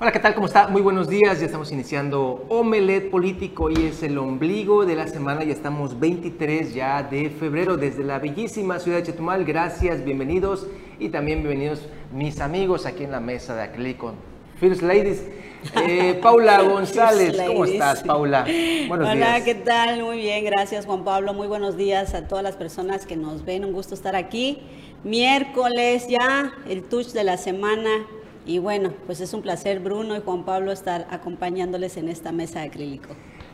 Hola, ¿qué tal? ¿Cómo está? Muy buenos días. Ya estamos iniciando Omelet Político. Hoy es el ombligo de la semana. Ya estamos 23 ya de febrero desde la bellísima ciudad de Chetumal. Gracias, bienvenidos y también bienvenidos mis amigos aquí en la mesa de acrílico. First Ladies. Eh, Paula González, ¿cómo estás, Paula? Buenos Hola, ¿qué tal? Muy bien, gracias, Juan Pablo. Muy buenos días a todas las personas que nos ven. Un gusto estar aquí. Miércoles ya, el touch de la semana. Y bueno, pues es un placer, Bruno y Juan Pablo, estar acompañándoles en esta mesa de acrílico.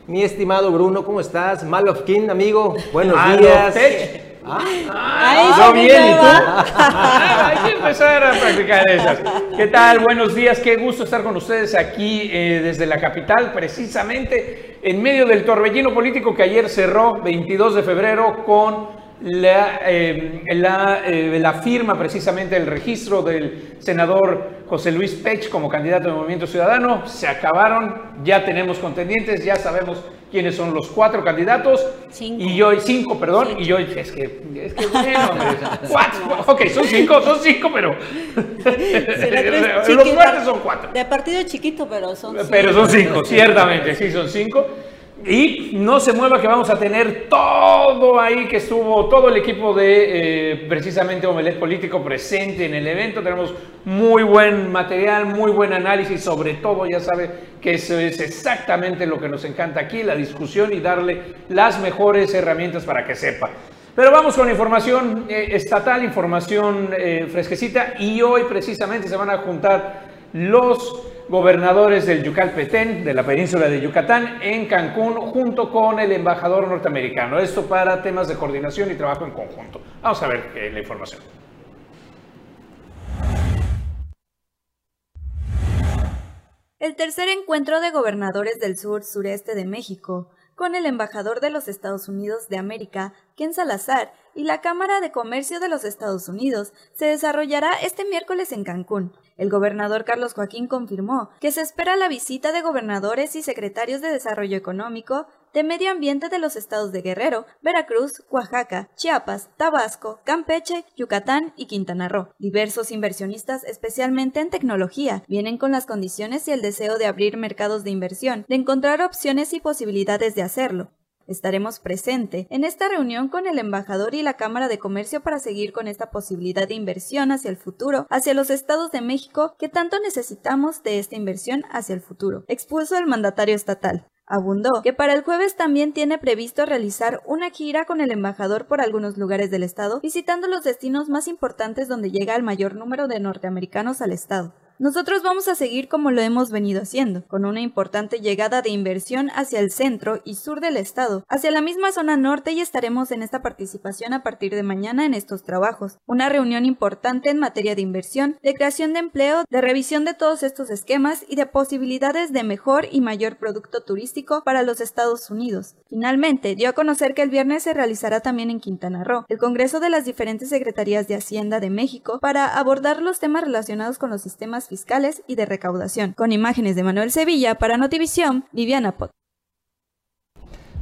Mi estimado Bruno, ¿cómo estás? Malofkin, amigo, buenos días. Ah, yo bien, ¿y tú? hay que empezar a practicar esas. ¿Qué tal? Buenos días, qué gusto estar con ustedes aquí eh, desde la capital, precisamente en medio del torbellino político que ayer cerró, 22 de febrero, con la, eh, la, eh, la, firma precisamente del registro del senador José Luis Pech como candidato del Movimiento Ciudadano. Se acabaron, ya tenemos contendientes, ya sabemos quiénes son los cuatro candidatos. Cinco. Y yo, cinco, perdón, y yo, es que, es que bueno, cuatro, ok, son cinco, son cinco, pero los fuertes son cuatro. De partido chiquito, pero son cinco. Pero son cinco, ciertamente, sí, son cinco. Y no se mueva que vamos a tener todo ahí que estuvo, todo el equipo de eh, precisamente Omelet Político presente en el evento. Tenemos muy buen material, muy buen análisis, sobre todo ya sabe que eso es exactamente lo que nos encanta aquí, la discusión y darle las mejores herramientas para que sepa. Pero vamos con información eh, estatal, información eh, fresquecita y hoy precisamente se van a juntar los gobernadores del Yucatán, de la península de Yucatán, en Cancún, junto con el embajador norteamericano. Esto para temas de coordinación y trabajo en conjunto. Vamos a ver eh, la información. El tercer encuentro de gobernadores del sur sureste de México, con el embajador de los Estados Unidos de América, Ken Salazar, y la Cámara de Comercio de los Estados Unidos, se desarrollará este miércoles en Cancún, el gobernador Carlos Joaquín confirmó que se espera la visita de gobernadores y secretarios de Desarrollo Económico, de Medio Ambiente de los estados de Guerrero, Veracruz, Oaxaca, Chiapas, Tabasco, Campeche, Yucatán y Quintana Roo. Diversos inversionistas, especialmente en tecnología, vienen con las condiciones y el deseo de abrir mercados de inversión, de encontrar opciones y posibilidades de hacerlo. Estaremos presente en esta reunión con el embajador y la Cámara de Comercio para seguir con esta posibilidad de inversión hacia el futuro, hacia los estados de México que tanto necesitamos de esta inversión hacia el futuro, expuso el mandatario estatal. Abundó que para el jueves también tiene previsto realizar una gira con el embajador por algunos lugares del estado, visitando los destinos más importantes donde llega el mayor número de norteamericanos al estado. Nosotros vamos a seguir como lo hemos venido haciendo, con una importante llegada de inversión hacia el centro y sur del estado, hacia la misma zona norte y estaremos en esta participación a partir de mañana en estos trabajos. Una reunión importante en materia de inversión, de creación de empleo, de revisión de todos estos esquemas y de posibilidades de mejor y mayor producto turístico para los Estados Unidos. Finalmente, dio a conocer que el viernes se realizará también en Quintana Roo el Congreso de las diferentes Secretarías de Hacienda de México para abordar los temas relacionados con los sistemas fiscales y de recaudación. Con imágenes de Manuel Sevilla para Notivisión, Viviana Pot.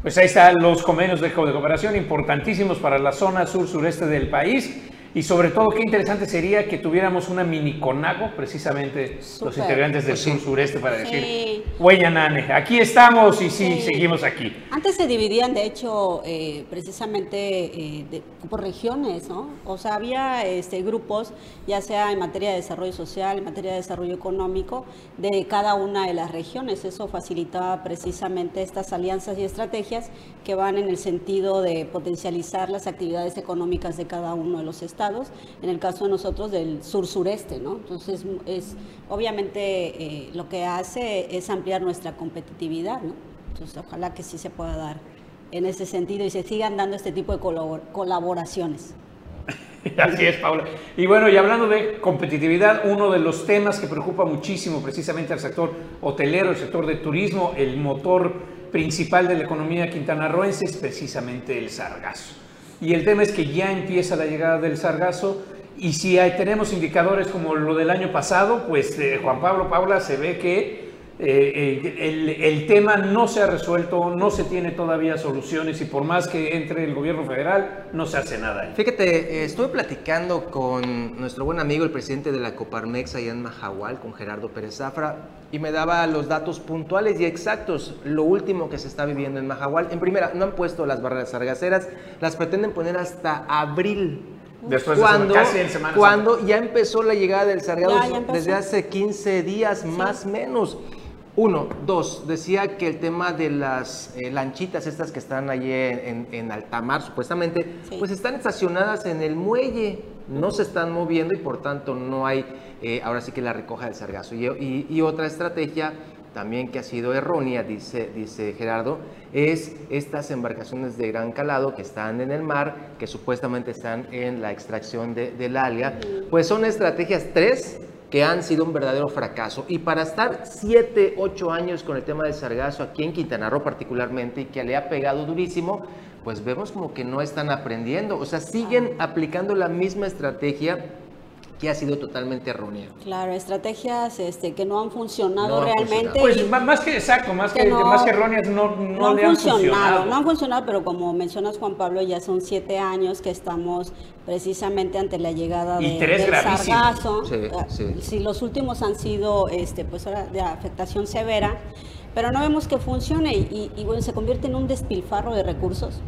Pues ahí están los convenios de cooperación importantísimos para la zona sur-sureste del país. Y sobre todo, qué interesante sería que tuviéramos una mini conago, precisamente los integrantes del sur sureste, para decir, sí. Nane, aquí estamos y sí, seguimos aquí. Antes se dividían, de hecho, eh, precisamente eh, por regiones, ¿no? O sea, había este, grupos, ya sea en materia de desarrollo social, en materia de desarrollo económico, de cada una de las regiones. Eso facilitaba precisamente estas alianzas y estrategias que van en el sentido de potencializar las actividades económicas de cada uno de los estados en el caso de nosotros del sur-sureste, ¿no? Entonces, es, obviamente eh, lo que hace es ampliar nuestra competitividad, ¿no? Entonces, ojalá que sí se pueda dar en ese sentido y se sigan dando este tipo de colaboraciones. Así es, Paula. Y bueno, y hablando de competitividad, uno de los temas que preocupa muchísimo precisamente al sector hotelero, el sector de turismo, el motor principal de la economía quintanarroense es precisamente el sargazo. Y el tema es que ya empieza la llegada del sargazo. Y si tenemos indicadores como lo del año pasado, pues eh, Juan Pablo Paula se ve que eh, eh, el, tema no se ha resuelto, no se tiene todavía soluciones y por más que entre el gobierno federal, no se hace nada. Fíjate, estuve platicando con nuestro buen amigo, el presidente de la Coparmex allá en Mahahual, con Gerardo Pérez Zafra, y me daba los datos puntuales y exactos, lo último que se está viviendo en Mahahual. En primera, no han puesto las barreras sargaceras, las pretenden poner hasta abril. Después cuando, de casi en semana cuando ya empezó la llegada del sargado desde hace 15 días más o menos. Uno, dos, decía que el tema de las eh, lanchitas estas que están allí en, en, alta mar, supuestamente, pues están estacionadas en el muelle, no se están moviendo y por tanto no hay, eh, ahora sí que la recoja del sargazo. Y, otra estrategia también que ha sido errónea, dice, dice Gerardo, es estas embarcaciones de gran calado que están en el mar, que supuestamente están en la extracción de, del alga, pues son estrategias tres que han sido un verdadero fracaso. Y para estar 7, 8 años con el tema del sargazo aquí en Quintana Roo particularmente y que le ha pegado durísimo, pues vemos como que no están aprendiendo. O sea, siguen aplicando la misma estrategia que ha sido totalmente errónea. Claro, estrategias este, que no han funcionado realmente. Pues más que exacto, más que, más que erróneas, no, no, han funcionado, No han funcionado, pero como mencionas Juan Pablo, ya son siete años que estamos precisamente ante la llegada de, del sargazo. Ah, si los últimos han sido este, pues de afectación severa, pero no vemos que funcione y, y bueno, se convierte en un despilfarro de recursos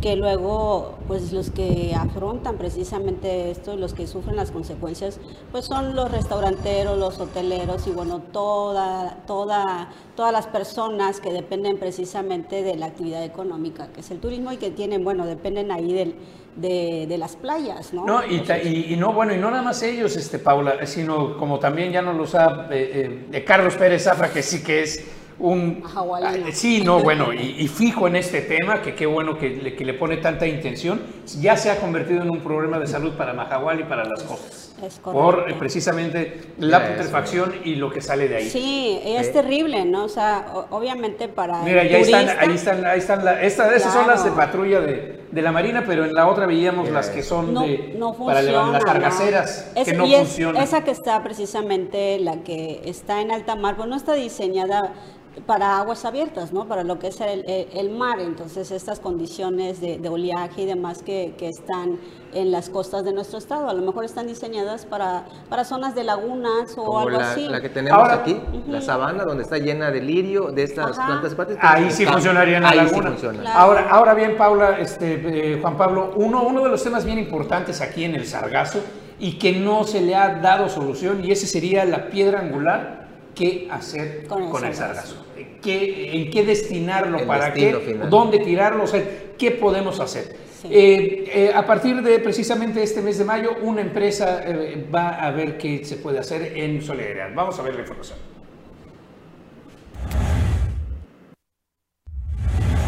que luego pues los que afrontan precisamente esto, los que sufren las consecuencias, pues son los restauranteros, los hoteleros y bueno, toda, toda, todas las personas que dependen precisamente de la actividad económica, que es el turismo y que tienen, bueno, dependen ahí del, de, las playas, ¿no? No, y, no, bueno, y no nada más ellos, este, Paula, sino como también ya nos lo sabe eh, eh, Carlos Pérez Zafra, que sí que es un... Ah, sí, no, bueno, y, fijo en este tema, que qué bueno que le, que le, pone tanta intención, ya se ha convertido en un problema de salud para Mahahual y para las costas. Por precisamente la putrefacción y lo que sale de ahí. Sí, es terrible, ¿no? O sea, obviamente para. Mira, ya están, ahí están, ahí están, la, esas son las de patrulla de, de, la Marina, pero en la otra veíamos las que son de, para las cargaceras, que no funcionan. esa que está precisamente, la que está en alta mar, pues no está diseñada para aguas abiertas, ¿no? Para lo que es el, mar. Entonces, estas condiciones de, oleaje y demás que, están en las costas de nuestro estado, a lo mejor están diseñadas para, para zonas de lagunas o algo así. La que tenemos aquí, la sabana, donde está llena de lirio, de estas plantas plantas Ahí sí funcionaría en la laguna. ahora, ahora bien, Paula, este, eh, Juan Pablo, uno, uno de los temas bien importantes aquí en el Sargazo y que no se le ha dado solución, y ese sería la piedra angular qué hacer con el, sargazo. ¿En qué destinarlo? ¿Para qué? ¿Dónde tirarlo? O sea, ¿qué podemos hacer? Eh, eh, a partir de precisamente este mes de mayo, una empresa eh, va a ver qué se puede hacer en solidaridad. Vamos a ver la información.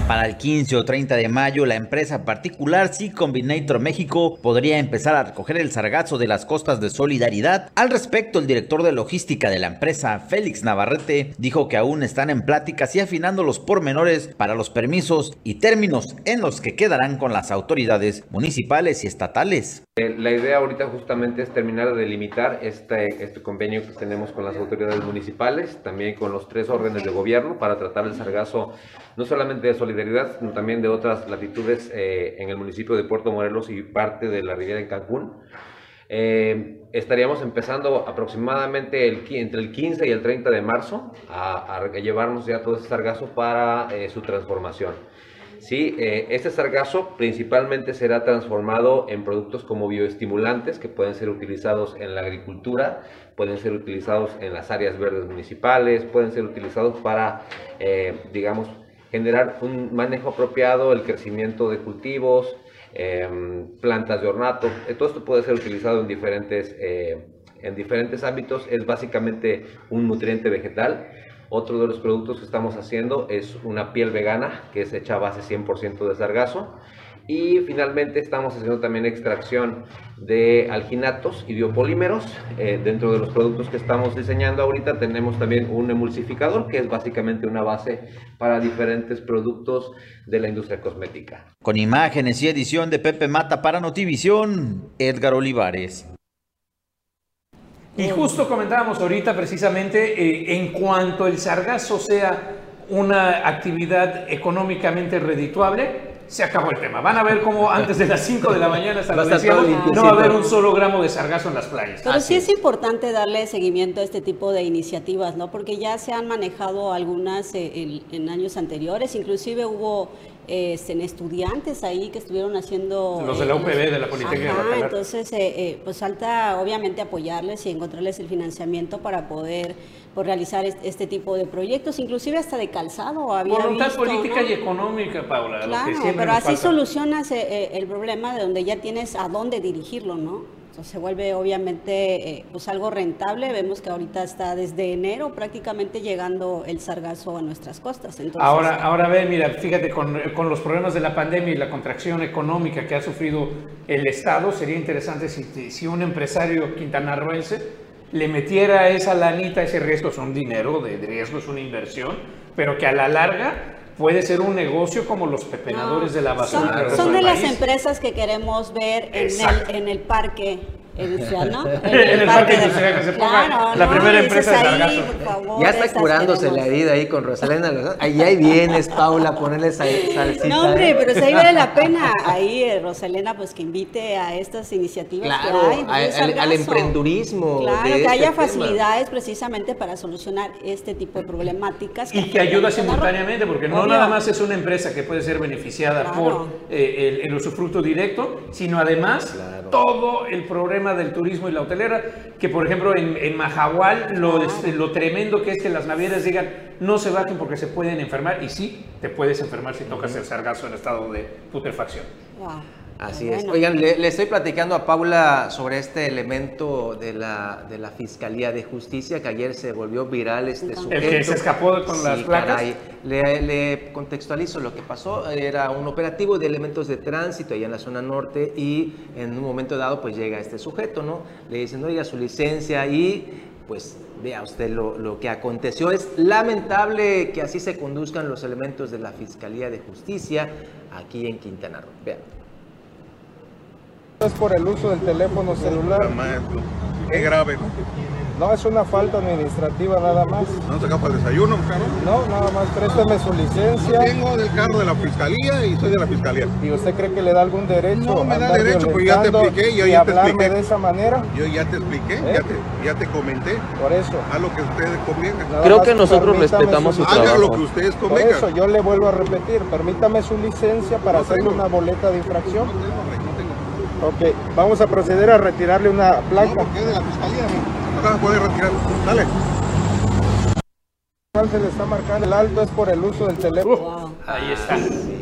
Para el 15 o 30 de mayo, la empresa particular C Combinator México podría empezar a recoger el sargazo de las costas de Solidaridad. Al respecto, el director de logística de la empresa, Félix Navarrete, dijo que aún están en pláticas y afinando los pormenores para los permisos y términos en los que quedarán con las autoridades municipales y estatales. Eh, la idea ahorita justamente es terminar de delimitar este, este convenio que tenemos con las autoridades municipales, también con los tres órdenes de gobierno para tratar el sargazo no solamente de solidaridad, también de otras latitudes eh, en el municipio de Puerto Morelos y parte de la Riviera en Cancún. Eh, estaríamos empezando aproximadamente el, entre el 15 y el 30 de marzo a, llevarnos ya todo ese sargazo para eh, su transformación. Sí, este sargazo principalmente será transformado en productos como bioestimulantes que pueden ser utilizados en la agricultura, pueden ser utilizados en las áreas verdes municipales, pueden ser utilizados para, digamos, generar un manejo apropiado, el crecimiento de cultivos, em, plantas de ornato. Eh, todo esto puede ser utilizado en diferentes, eh, en diferentes ámbitos. Es básicamente un nutriente vegetal. Otro de los productos que estamos haciendo es una piel vegana que es hecha a base 100% de sargazo. Y finalmente estamos haciendo también extracción de alginatos y biopolímeros. Eh, dentro de los productos que estamos diseñando ahorita tenemos también un emulsificador que es básicamente una base para diferentes productos de la industria cosmética. Con imágenes y edición de Pepe Mata para Notivisión, Edgar Olivares. Y justo comentábamos ahorita precisamente eh, en cuanto el sargazo sea una actividad económicamente redituable, se acabó el tema. Van a ver cómo antes de las 5 de la mañana hasta no va a haber un solo gramo de sargazo en las playas. Pero Así sí es. es importante darle seguimiento a este tipo de iniciativas, ¿no? Porque ya se han manejado algunas eh, en, en años anteriores, inclusive hubo eh, este, en estudiantes ahí que estuvieron haciendo... Los de la eh, UPB, de la Politécnica de Ajá, Bacalar. entonces, eh, eh, pues falta obviamente apoyarles y encontrarles el financiamiento para poder pues, realizar est- este tipo de proyectos, inclusive hasta de calzado había Voluntad visto, política ¿no? y económica, Paula. lo que Claro, pero así falta. solucionas el problema de donde ya tienes a dónde dirigirlo, ¿no? Se vuelve obviamente eh, pues algo rentable. Vemos que ahorita está desde enero prácticamente llegando el sargazo a nuestras costas. Entonces, Ahora, ahora ve, mira, fíjate, con, con los problemas de la pandemia y la contracción económica que ha sufrido el Estado, sería interesante si, si un empresario quintanarroense le metiera esa lanita, ese riesgo, es un dinero de riesgo, es una inversión, pero que a la larga puede ser un negocio como los pepenadores de la basura. son, son de las país. empresas que queremos ver en el, en el parque industrial, ¿no? En el parque industrial, que se ponga la ¿no? primera empresa de sargazo. favor, Ya está curándose queremos. la herida ahí con Rosalena. Ahí, ahí vienes, Paula, ponerle sal- salsita. No, hombre, ¿eh? pero si ahí vale la pena. Ahí, eh, Rosalena, pues que invite a estas iniciativas Claro, que hay. al- emprendurismo Claro, de que este haya tema. facilidades precisamente para solucionar este tipo de problemáticas. Y que ayuda simultáneamente, porque no Obvio. nada más es una empresa que puede ser beneficiada Claro. por eh, el, el usufructo directo, sino además todo el problema del turismo y la hotelera, que por ejemplo en, en lo, este, lo tremendo que es que las navieras digan no se bajen porque se pueden enfermar, y sí, te puedes enfermar si tocas el sargazo en estado de putrefacción. Wow. Así es. Oigan, le, le estoy platicando a Paula sobre este elemento de la, de la Fiscalía de Justicia que ayer se volvió viral este sujeto. que se escapó con las placas. Le, le contextualizo lo que pasó. Era un operativo de elementos de tránsito allá en la zona norte y en un momento dado pues llega este sujeto, ¿no? Le dicen, oiga, su licencia y pues vea usted lo, lo que aconteció. Es lamentable que así se conduzcan los elementos de la Fiscalía de Justicia aquí en Quintana Roo. Vean. Es por el uso del teléfono celular. Maestro, qué grave. No es una falta administrativa nada más. No se para el desayuno. No, nada más préstame su licencia. Vengo del carro de la fiscalía y soy de la fiscalía. ¿Y usted cree que le da algún derecho? No me da derecho, pues ya te expliqué, yo y ya te expliqué. de esa manera? Yo ya te expliqué, ¿Eh? ya, te, ya te comenté. Por eso. Lo que a ustedes convenga. Nada Creo que nosotros respetamos su Haga trabajo. lo que ustedes Por convengan. eso yo le vuelvo a repetir, permítame su licencia para No hacerle tengo. una boleta de infracción. No tengo, rey, no tengo. Ok, vamos a proceder a retirarle una No, placa. porque es de la fiscalía. No te vas a poder retirar. Dale. ¿Cuál se le está marcando? El alto es por el uso del teléfono. Wow. Ahí está.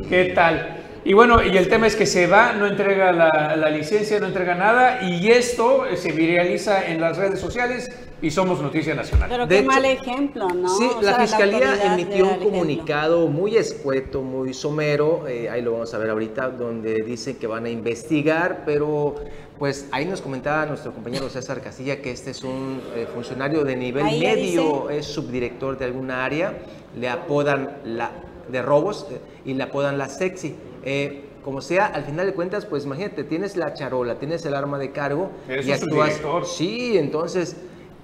¿Qué tal? Y bueno, y el tema es que se va, no entrega la, la licencia, no entrega nada, y esto eh, se viraliza en las redes sociales y somos noticia nacional. Pero De qué hecho- mal ejemplo, ¿no? Sí, O la sea, fiscalía emitió un ejemplo. comunicado muy escueto, muy somero, eh, ahí lo vamos a ver ahorita, donde dicen que van a investigar, pero pues ahí nos comentaba nuestro compañero César Castilla que este es un eh, funcionario de nivel Ahí medio, es subdirector de alguna área, le apodan la de robos eh, y le apodan la sexy. Eh, como sea, al final de cuentas, pues imagínate, tienes la charola, tienes el arma de cargo Eres y actúas. Sí, entonces,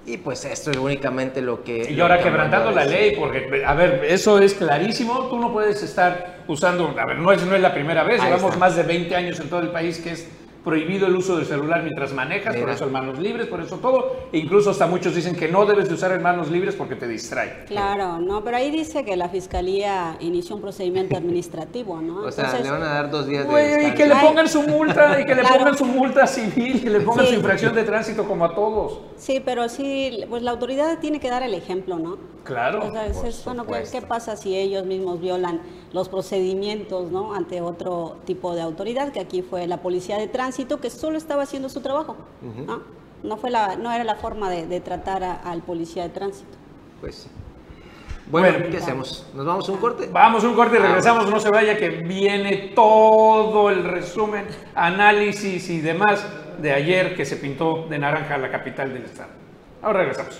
y pues esto es únicamente lo que. Y ahora que quebrantando la ley, porque, a ver, eso es clarísimo, tú no puedes estar usando, a ver, no es, no es la primera vez, Ahí llevamos está. más de 20 años en todo el país que es prohibido el uso del celular mientras manejas, por eso el manos libres, por eso todo, e incluso hasta muchos dicen que no debes de usar el manos libres porque te distrae. Claro, no, pero ahí dice que la fiscalía inició un procedimiento administrativo, ¿no? O sea, Entonces, le van a dar dos días de y que le pongan su multa, y que le Claro. pongan su multa civil, que le pongan Sí. su infracción de tránsito como a todos. Sí, pero sí, pues la autoridad tiene que dar el ejemplo, ¿no? Claro. O sea, es- bueno, ¿qué, supuesto. qué pasa si ellos mismos violan los procedimientos, ¿no? Ante otro tipo de autoridad, que aquí fue la policía de tránsito, que solo estaba haciendo su trabajo, ¿no? No, fue la, no era la forma de, de tratar a- al policía de tránsito. Pues sí. Bueno, Bueno. ¿qué hacemos? ¿Nos vamos a un corte? Vamos a un corte y regresamos, no se vaya que viene todo el resumen, análisis y demás de ayer que se pintó de naranja la capital del estado. Ahora regresamos.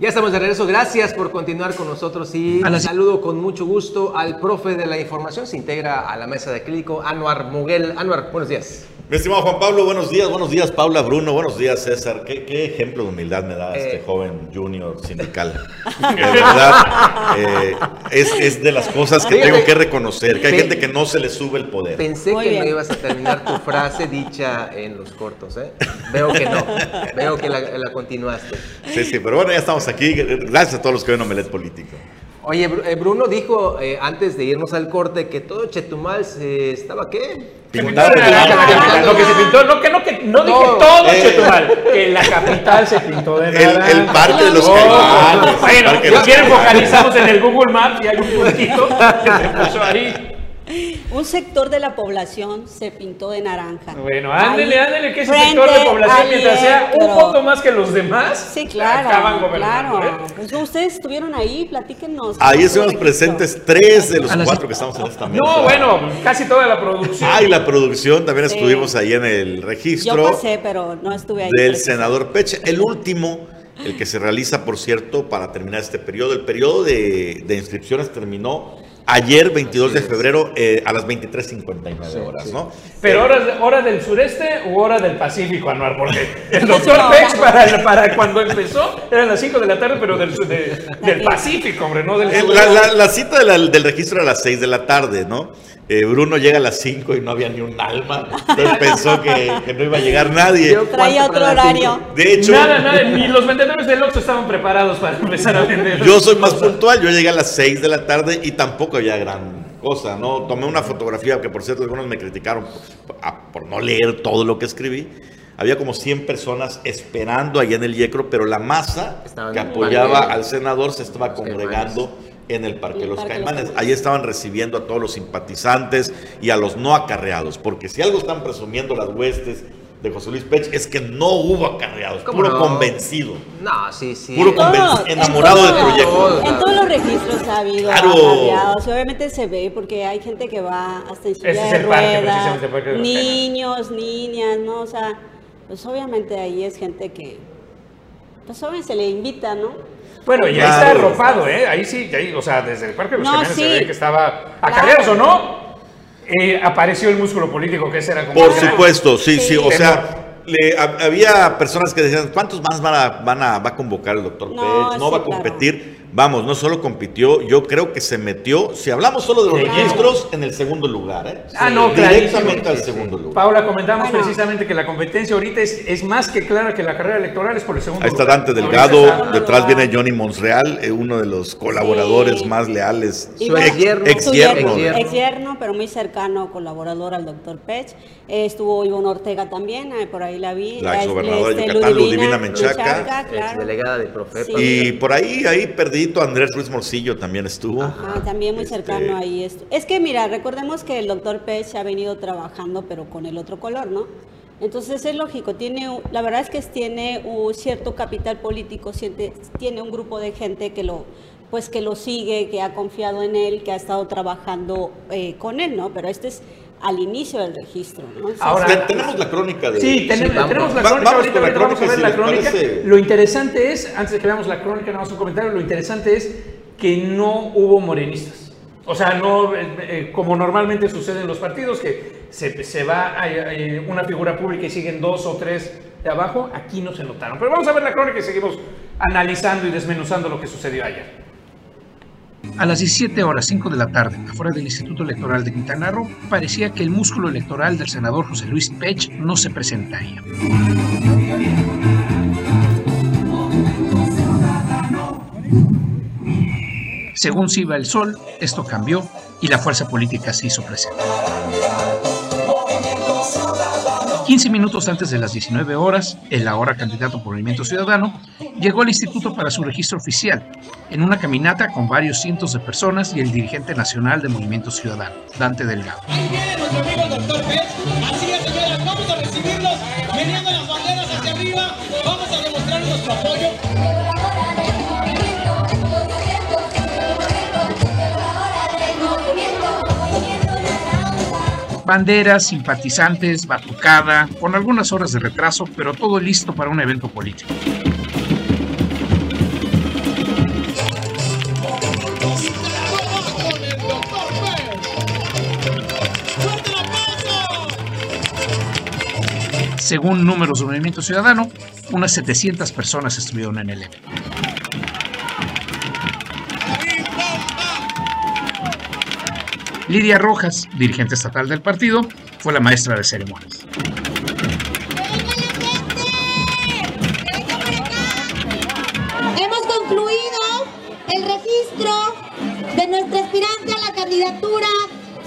Ya estamos de regreso. Gracias por continuar con nosotros y saludo con mucho gusto al profe de la información. Se integra a la mesa de clínico, Anuar Muguel. Anuar, buenos días. Mi estimado Juan Pablo, buenos días, buenos días Paula, Bruno, buenos días César. ¿Qué, qué ejemplo de humildad me da este Eh. joven junior sindical? De verdad, eh, es, es de las cosas que Fíjate. tengo que reconocer, que hay gente que no se le sube el poder. Pensé Muy que bien. no ibas a terminar tu frase dicha en los cortos, ¿eh? Veo que no. Veo que la, la continuaste. Sí, sí, pero bueno, ya estamos aquí. Gracias a todos los que ven Omelet Político. Oye, eh, Bruno dijo eh, antes de irnos al corte que todo Chetumal se estaba qué? Pintado. Lo que se pintó, no, que no, que no dije todo eh. Chetumal, que la capital se pintó de El, naranja. el parque de los Oh, caimanes. el Bueno, si quieren focalizamos en el Google Maps y hay un puntito que se puso ahí. Un sector de la población se pintó de naranja. Bueno, ándele, Ahí, ándele, que ese sector de población, mientras sea un voto más que los demás, Sí, claro. acaban gobernando. claro. ¿eh? Pues ustedes estuvieron ahí, platíquenos. Ahí ¿Cómo estuvimos presentes tres de los cuatro que estamos en esta mesa. No, bueno, casi toda la producción. Ah, y la producción, también Sí. estuvimos ahí en el registro? Yo pasé, pero no estuve ahí. del senador Pech. El último, el que se realiza, por cierto, para terminar este periodo. El periodo de, de inscripciones terminó ayer, 22 de febrero, eh, a las 23.59 horas, ¿no? Pero hora, hora del sureste u hora del Pacífico, Anuar, porque el doctor Pex para, para cuando empezó eran las 5 de la tarde, pero del, de- del Pacífico, hombre, no del Eh, sur. La, la- la cita de la- del registro era a las 6 de la tarde, ¿no? Eh, Bruno llega a las 5 y no había ni un alma. Entonces pensó que, que no iba a llegar nadie. Yo- Traía ¿Cuánto otro horario. cinco? De hecho, Nada, nada, ni los vendedores del Oxxo estaban preparados para empezar a vender. yo soy más puntual. Yo llegué a las 6 de la tarde y tampoco había gran cosa, ¿no? Tomé una fotografía que, por cierto, algunos me criticaron por, a- por no leer todo lo que escribí. Había como 100 personas esperando allá en el Yecro, pero la masa Estaban que apoyaba al senador se estaba congregando en el Parque el Los Parque Los Caimanes. Caimanes. Ahí estaban recibiendo a todos los simpatizantes y a los no acarreados, porque si algo están presumiendo las huestes de José Luis Pech es que no hubo acarreados, ¿Cómo puro no? convencido, No, sí, sí. puro Todo, conven- en enamorado del proyecto. En todos los registros ha habido Claro. acarreados. Obviamente se ve porque hay gente que va hasta en silla Ese es de el parque, ruedas, precisamente, el parque de los niños, niñas, ¿no? O sea, pues obviamente ahí es gente que, pues obviamente se le invita, ¿no? Bueno, y ahí Claro. está arropado, ¿eh? Ahí sí, ahí, o sea, desde el Parque de los No, Caimanes se sí. ve que estaba Claro. acarreados o no. eh, apareció el músculo político que ese era como Por era- supuesto, sí, sí, Sí. o sea, le- ha- había personas que decían, ¿cuántos más van a, van a, va a convocar el doctor No, Pech? No sí, va a claro. Vamos, no solo compitió, yo creo que se metió, si hablamos solo de los Claro. registros, en el segundo lugar, ¿eh? Ah, no, Directamente al Sí, sí. segundo lugar. Paula, comentamos Bueno. precisamente que la competencia ahorita es, es más que clara que la carrera electoral es por el segundo Ahí está lugar. Dante Delgado, está- detrás viene Johnny Monreal, eh, uno de los colaboradores Sí. más leales. Su Exyerno. yerno, Exyerno. exyerno, pero muy cercano, colaborador al doctor Pech. Eh, estuvo Ivonne Ortega también, eh, por ahí la vi. La Eh, exgobernadora de este, Yucatán, Ludivina Menchaca. claro. delegada de Profepa. Y por ahí, ahí Andrés Ruiz Morcillo también estuvo. Ajá, también muy Este, cercano ahí. Es que mira, recordemos que el doctor Pech ha venido trabajando, pero con el otro color, ¿no? Entonces es lógico, tiene, la verdad es que tiene un cierto capital político, tiene un grupo de gente que lo, pues que lo sigue, que ha confiado en él, que ha estado trabajando eh, con él, ¿no? Pero este es al inicio del registro, ¿no? O sea, Ahora- Te- tenemos la crónica de... Sí, tenemos, vamos. tenemos la crónica. vamos ahorita, con la ahorita vamos a ver si la crónica. parece. Lo interesante es, antes de que veamos la crónica, nada más un comentario, lo interesante es que no hubo morenistas. O sea, no, eh, eh, como normalmente sucede en los partidos, que se, se va a, eh, una figura pública y siguen dos o tres de abajo, aquí no se notaron. Pero vamos a ver la crónica y seguimos analizando y desmenuzando lo que sucedió ayer. A las 17 horas 5 de la tarde, afuera del Instituto Electoral de Quintana Roo, parecía que el músculo electoral del senador José Luis Pech no se presentaría. Según se iba el sol, esto cambió y la fuerza política se hizo presente. 15 minutos antes de las 19 horas, el ahora candidato por Movimiento Ciudadano llegó al instituto para su registro oficial, en una caminata con varios cientos de personas y el dirigente nacional de Movimiento Ciudadano, Dante Delgado. Banderas, simpatizantes, batucada, con algunas horas de retraso, pero todo listo para un evento político. Según números del Movimiento Ciudadano, unas 700 personas estuvieron en el evento. Lidia Rojas, dirigente estatal del partido, fue la maestra de ceremonias. Hemos concluido el registro de nuestro aspirante a la candidatura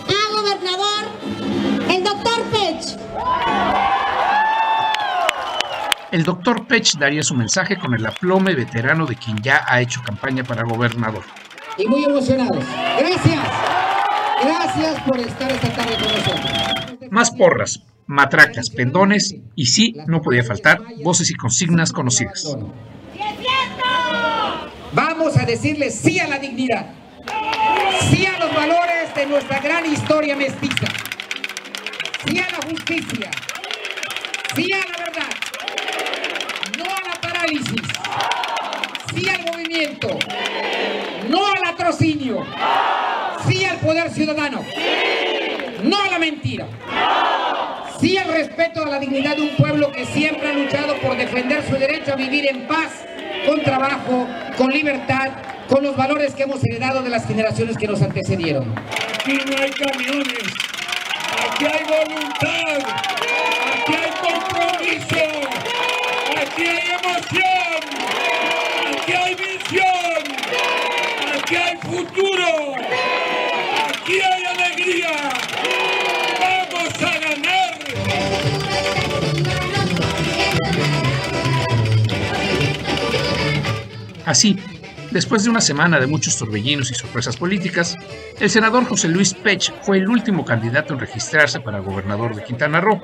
a gobernador, el doctor Pech. El doctor Pech daría su mensaje con el aplome veterano de quien ya ha hecho campaña para gobernador. Y muy emocionados. Gracias. Gracias por estar esta tarde con nosotros. Más porras, matracas, pendones y sí, no podía faltar, voces y consignas conocidas. Vamos a decirle sí a la dignidad, sí a los valores de nuestra gran historia mestiza, sí a la justicia, sí a la verdad, no a la parálisis, sí al movimiento, no al latrocinio, sí al poder ciudadano, no a la mentira, sí al respeto a la dignidad de un pueblo que siempre ha luchado por defender su derecho a vivir en paz con trabajo, con libertad, con los valores que hemos heredado de las generaciones que nos antecedieron. Aquí no hay camiones, aquí hay voluntad, aquí hay compromiso, aquí hay emoción, Así, después de una semana de muchos torbellinos y sorpresas políticas, el senador José Luis Pech fue el último candidato en registrarse para gobernador de Quintana Roo.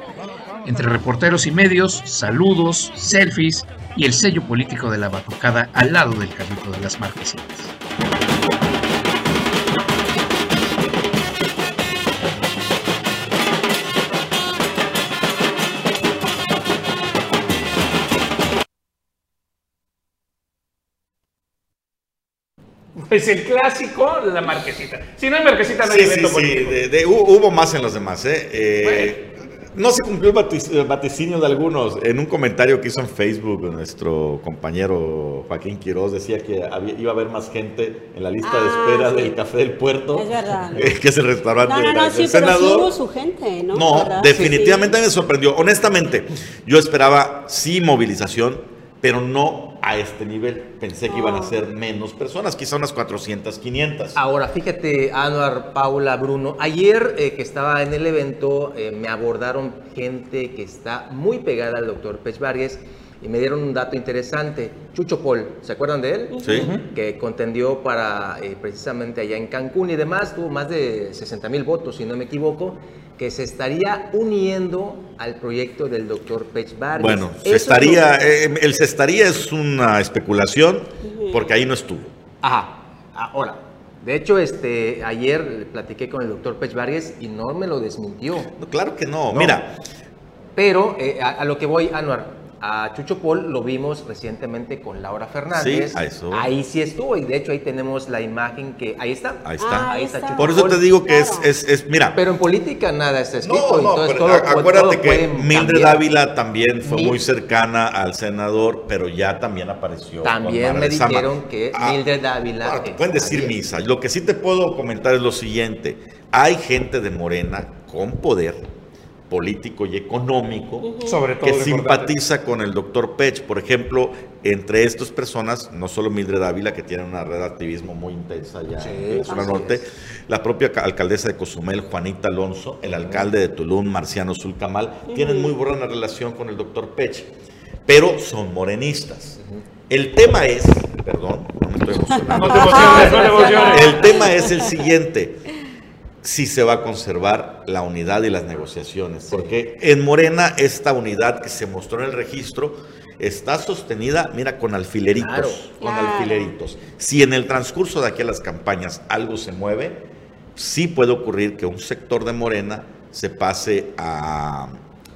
Entre reporteros y medios, saludos, selfies y el sello político de la batucada al lado del carrito de las marquesitas. Pues el clásico, la marquesita. Si no hay marquesita, no hay Sí, evento sí, político. de- de- hu- hubo más en los demás, ¿eh? Eh, No se cumplió el vatic- el vaticinio de algunos. En un comentario que hizo en Facebook nuestro compañero Joaquín Quiroz decía que había- iba a haber más gente en la lista de Ah, espera sí. del Café del Puerto. Es verdad. que es el restaurante No, no, no, del sí, pero sí senador. hubo su gente, ¿no? No, ¿Verdad? definitivamente me sorprendió. Honestamente, yo esperaba sí movilización, pero no a este nivel. Pensé que iban a ser menos personas, quizá unas 400, 500. Ahora, fíjate, Anuar, Paula, Bruno, ayer eh, que estaba en el evento, eh, me abordaron gente que está muy pegada al doctor Pech Vargas y me dieron un dato interesante. Chucho Paul, ¿se acuerdan de él? Sí. Que contendió para eh, precisamente allá en Cancún y demás, tuvo más de 60 mil votos, si no me equivoco, que se estaría uniendo al proyecto del doctor Pech Vargas. Bueno, se es estaría, que- eh, el se estaría es una especulación porque ahí no estuvo. Ajá, ahora. De hecho, este, ayer platiqué con el doctor Pech Vargas y no me lo desmintió. claro que no. Mira. Pero eh, a, a lo que voy, Anuar, a Chucho Paul lo vimos recientemente con Laura Fernández. Sí, a eso. Ahí sí estuvo y de hecho ahí tenemos la imagen que... Ahí está. Ahí está. ahí está Chucho Por eso Paul. te digo que es, es, es- mira. Pero en política nada está escrito. No, no, entonces pero todo, a- acuérdate todo que Mildred. Ávila también fue Mil- muy cercana al senador, pero ya también apareció. También me dijeron que Ah, Mildred Ávila... Bueno, te eh, pueden decir también. misa. Lo que sí te puedo comentar es lo siguiente. Hay gente de Morena con poder político y económico Sobre todo que simpatiza con el doctor Pech. Por ejemplo, entre estas personas, no solo Mildred Ávila, que tiene una red de activismo muy intensa allá en la zona norte, la propia ca- alcaldesa de Cozumel, Juanita Alonso, el alcalde de Tulum, Marciano Zulcamal, tienen muy buena relación con el doctor Pech, pero son morenistas. El tema es, perdón, no me estoy emocionando. No te emociones, no te emociones. El tema es el siguiente. Si se va a conservar la unidad y las negociaciones. Porque en Morena esta unidad que se mostró en el registro está sostenida, mira, con alfileritos. Claro, con claro. alfileritos. Si en el transcurso de aquí a las campañas algo se mueve, sí puede ocurrir que un sector de Morena se pase a, a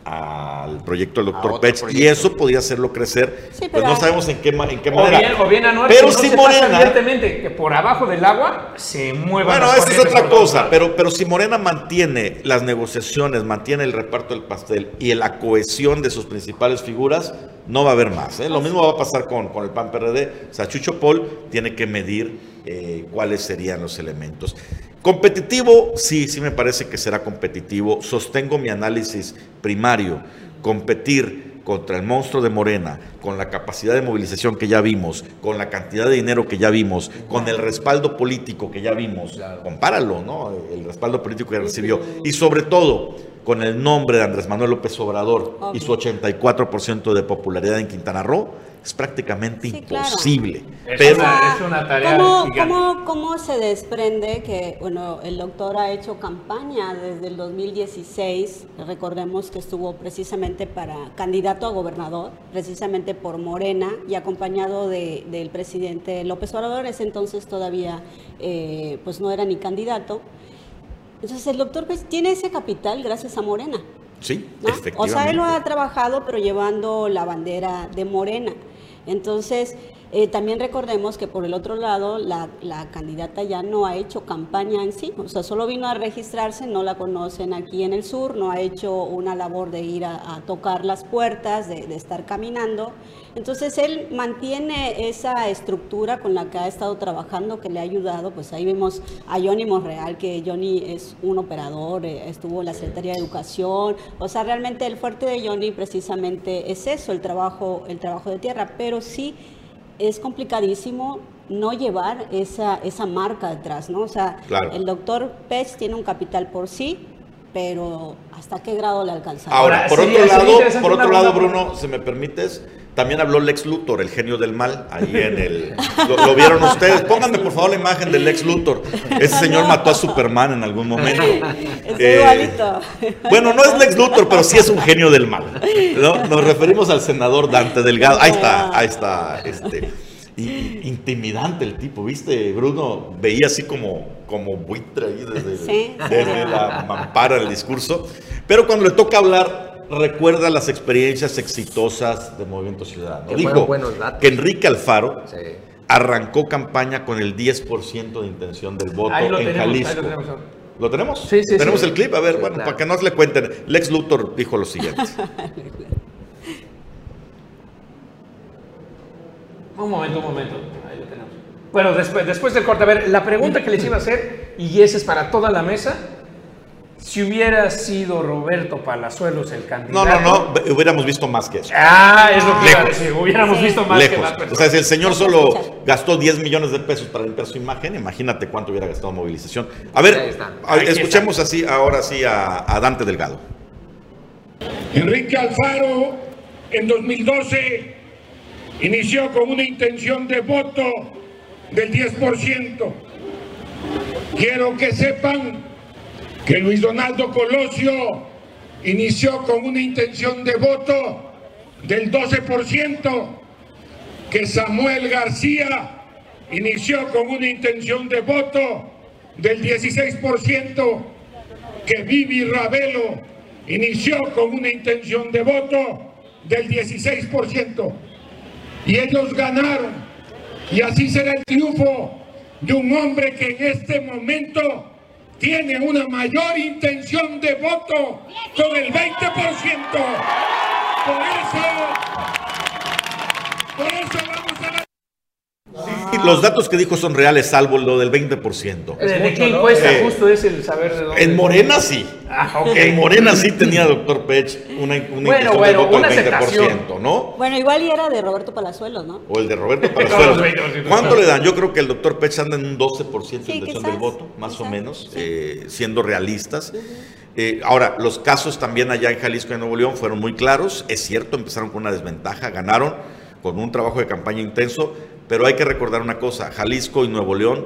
al proyecto del doctor Pech y eso podía hacerlo crecer. Sí, pues pero no sabemos en qué, ma- en qué O manera. bien, o bien pero no si Morena, que por abajo del agua se mueva. bueno, esa es otra cosa, pero, pero si Morena mantiene las negociaciones, mantiene el reparto del pastel y la cohesión de sus principales figuras, no va a haber más. ¿eh? Lo mismo va a pasar con, con el PAN PRD. O sea, Chucho Paul tiene que medir eh, cuáles serían los elementos. Competitivo, sí, sí me parece que será competitivo. Sostengo mi análisis primario. Competir contra el monstruo de Morena, con la capacidad de movilización que ya vimos, con la cantidad de dinero que ya vimos, con el respaldo político que ya vimos, compáralo, ¿no? El respaldo político que recibió. Y sobre todo, con el nombre de Andrés Manuel López Obrador y su 84% de popularidad en Quintana Roo, es prácticamente imposible. Es Pero, una- es una tarea ¿Cómo, gigante. cómo, cómo se desprende que, bueno, el doctor ha hecho campaña desde el 2016? Recordemos que estuvo precisamente para candidato a gobernador, precisamente por Morena y acompañado de- del presidente López Obrador. Ese entonces todavía, eh, pues no era ni candidato. Entonces el doctor pues, tiene ese capital gracias a Morena. sí, ¿no? efectivamente. O sea, él lo ha trabajado, pero llevando la bandera de Morena. Entonces, eh, también recordemos que por el otro lado, la, la candidata ya no ha hecho campaña en sí, o sea, solo vino a registrarse, no la conocen aquí en el sur, no ha hecho una labor de ir a, tocar las puertas, de, de estar caminando. Entonces, él mantiene esa estructura con la que ha estado trabajando, que le ha ayudado, pues ahí vemos a Johnny Monreal, que Johnny es un operador, eh, estuvo en la Secretaría de Educación, o sea, realmente el fuerte de Johnny precisamente es eso, el trabajo, el trabajo de tierra, pero sí es complicadísimo no llevar esa, esa marca detrás, ¿no? O sea, Claro. el doctor Pech tiene un capital por sí, pero ¿hasta qué grado le alcanza? Ahora, por otro lado, por otro lado, Bruno, si me permites, también habló Lex Luthor, el genio del mal, ahí en el... Lo, lo vieron ustedes. Pónganme, por favor, la imagen del Lex Luthor. Ese señor mató a Superman en algún momento. Es Eh, igualito. Bueno, no es Lex Luthor, pero sí es un genio del mal. ¿no? Nos referimos al senador Dante Delgado. Ahí está, ahí está. Este, y- y- intimidante el tipo, ¿viste? Bruno veía así como, como buitre ahí desde, Sí, desde la mampara del discurso. Pero cuando le toca hablar, recuerda las experiencias exitosas de Movimiento Ciudadano. Que Dijo fueron buenos datos. que Enrique Alfaro Sí. arrancó campaña con el 10% de intención del voto en tenemos, Jalisco. lo tenemos. Sí, sí, ¿Tenemos sí. el clip? A ver, Sí, bueno, claro. para que no se le cuenten. Lex Luthor dijo lo siguiente. Un momento, un momento. Bueno, después, después del corte, a ver, la pregunta que les iba a hacer, y esa es para toda la mesa, si hubiera sido Roberto Palazuelos el No, candidato... no, no, ve- hubiéramos visto más que eso. Ah, es lo que iba a decir, hubiéramos Sí. visto más que Lejos. más O personas. sea, si el señor solo gastó 10 millones de pesos para limpiar su imagen, imagínate cuánto hubiera gastado en movilización. A ver, a- escuchemos así ahora sí a, a Dante Delgado. Enrique Alfaro en 2012 inició con una intención de voto del 10%. Quiero que sepan que Luis Donaldo Colosio inició con una intención de voto del 12%, que Samuel García inició con una intención de voto del 16%, que Vivi Ravelo inició con una intención de voto del 16%. Y ellos ganaron. Y así será el triunfo de un hombre que en este momento tiene una mayor intención de voto con el 20%. Por eso, por eso los datos que dijo son reales, salvo lo del 20%. ¿De, de qué ¿no? encuesta Eh, justo es el saber de dónde? En Morena sí. Ah, ok. En Morena sí tenía doctor Pech una, una intención bueno, de voto una del 20%, aceptación. ¿no? Bueno, igual y era de Roberto Palazuelos, ¿no? O el de Roberto Palazuelos. los 20%. ¿Cuánto le dan? Yo creo que el doctor Pech anda en un 12% de Sí, intención quizás, del voto, más o menos, sí. eh, siendo realistas. Eh, ahora, los casos también allá en Jalisco y en Nuevo León fueron muy claros. Es cierto, empezaron con una desventaja, ganaron con un trabajo de campaña intenso, pero hay que recordar una cosa, Jalisco y Nuevo León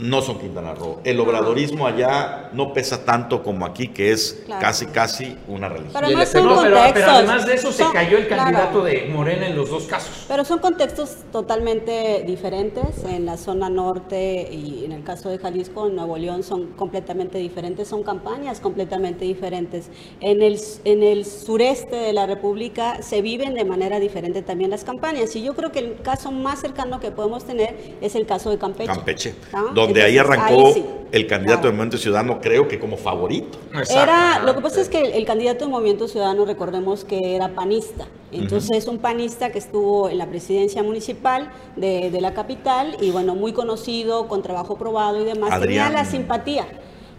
no son Quintana Roo. El obradorismo allá no pesa tanto como aquí, que es Claro. casi, casi una religión. Pero además son No, pero, además de eso se Son- cayó el claro. candidato de Morena en los dos casos. Pero son contextos totalmente diferentes. En la zona norte y en el caso de Jalisco, en Nuevo León, son completamente diferentes. Son campañas completamente diferentes. En el, en el sureste de la República se viven de manera diferente también las campañas. Y yo creo que el caso más cercano que podemos tener es el caso de Campeche. Campeche, ¿Ah? Donde ahí Entonces, arrancó ahí sí. el candidato del Movimiento Ciudadano, creo que como favorito. Era, lo que pasa es que el, el candidato del Movimiento Ciudadano, recordemos que era panista. Entonces, un panista que estuvo en la presidencia municipal de, de la capital y, bueno, muy conocido, con trabajo probado y demás. Adrián. Tenía la simpatía.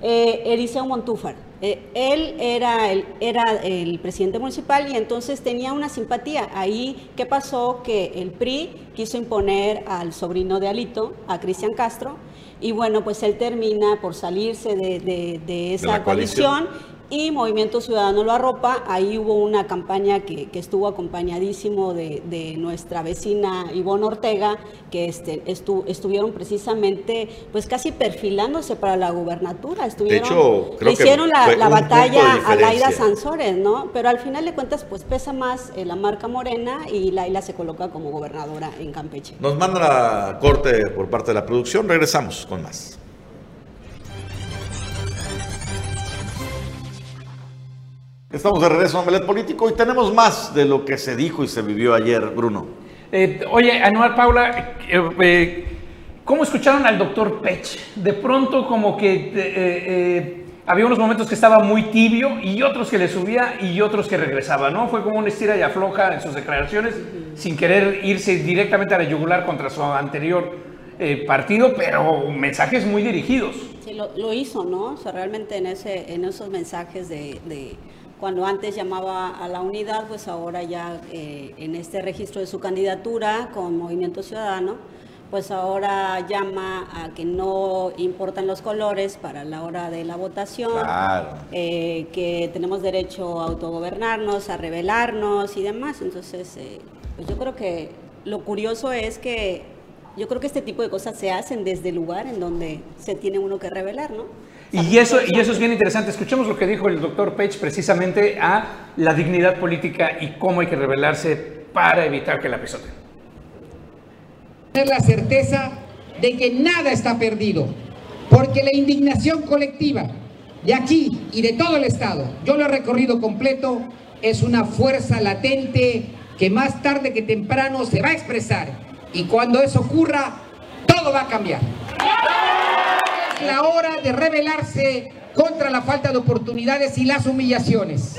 Eh, Eliseo Montúfar. Eh, él era el, era el presidente municipal y entonces tenía una simpatía. Ahí, ¿qué pasó? Que el PRI quiso imponer al sobrino de Alito, a Cristian Castro, y bueno, pues él termina por salirse de, de- de esa coalición. coalición y Movimiento Ciudadano lo arropa. Ahí hubo una campaña que, que estuvo acompañadísimo de, de nuestra vecina Ivonne Ortega, que este, estu- estuvieron precisamente, pues casi perfilándose para la gubernatura. Estuvieron, hecho, creo le que hicieron la, la de batalla a. Laida Sansores, ¿no? Pero al final de cuentas, pues pesa más eh, la marca morena y Laila se coloca como gobernadora en Campeche. Nos mandan a corte por parte de la producción. Regresamos con más. Estamos de regreso a Omelet Político y tenemos más de lo que se dijo y se vivió ayer, Bruno. Eh, oye, Anual Paula, eh, eh, ¿cómo escucharon al doctor Pech? De pronto como que eh, eh, había unos momentos que estaba muy tibio y otros que le subía y otros que regresaba, ¿no? Fue como una estira y afloja en sus declaraciones sin querer irse directamente a la yugular contra su anterior eh, partido, pero mensajes muy dirigidos. Sí, lo, lo hizo, ¿no? O sea, realmente en, ese, en esos mensajes de, de cuando antes llamaba a la unidad, pues ahora ya eh, en este registro de su candidatura con Movimiento Ciudadano, pues ahora llama a que no importan los colores para la hora de la votación, Claro. eh, que tenemos derecho a autogobernarnos, a rebelarnos y demás. Entonces, eh, pues yo creo que lo curioso es que yo creo que este tipo de cosas se hacen desde el lugar en donde se tiene uno que revelar, ¿no? Y eso, y eso es bien interesante. Escuchemos lo que dijo el doctor Pech precisamente a la dignidad política y cómo hay que rebelarse para evitar que la pisoten. tener la certeza de que nada está perdido, porque la indignación colectiva de aquí y de todo el Estado, yo lo he recorrido completo, es una fuerza latente que más tarde que temprano se va a expresar y cuando eso ocurra, todo va a cambiar. Es la hora de rebelarse contra la falta de oportunidades y las humillaciones.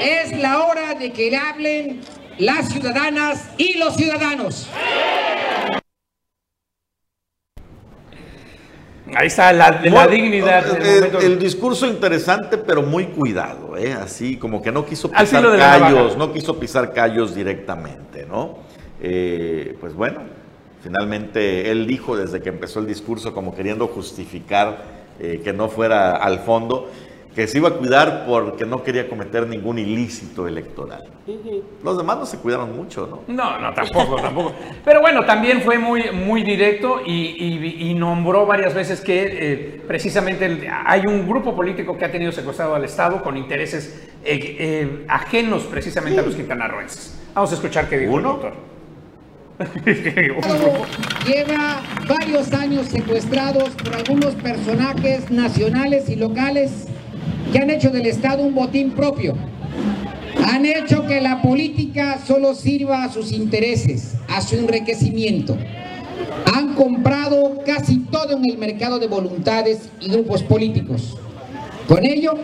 Es la hora de que le hablen las ciudadanas y los ciudadanos. Ahí está la, la Bueno, dignidad. El, momento. el discurso interesante, pero muy cuidado, ¿eh? Así como que no quiso pisar callos, no quiso pisar callos directamente, ¿no? Eh, pues bueno, finalmente él dijo desde que empezó el discurso como queriendo justificar eh, que no fuera al fondo, que se iba a cuidar porque no quería cometer ningún ilícito electoral. Los demás no se cuidaron mucho, ¿no? No, no, tampoco, tampoco. Pero bueno, también fue muy, muy directo y, y- y nombró varias veces que eh, precisamente el- hay un grupo político que ha tenido secuestrado al Estado con intereses eh, eh, ajenos precisamente a los quintanarroenses. Vamos a escuchar qué dijo el doctor. Lleva varios años secuestrados por algunos personajes nacionales y locales que han hecho del Estado un botín propio. Han hecho que la política solo sirva a sus intereses, a su enriquecimiento. Han comprado casi todo en el mercado de voluntades y grupos políticos. Con ello,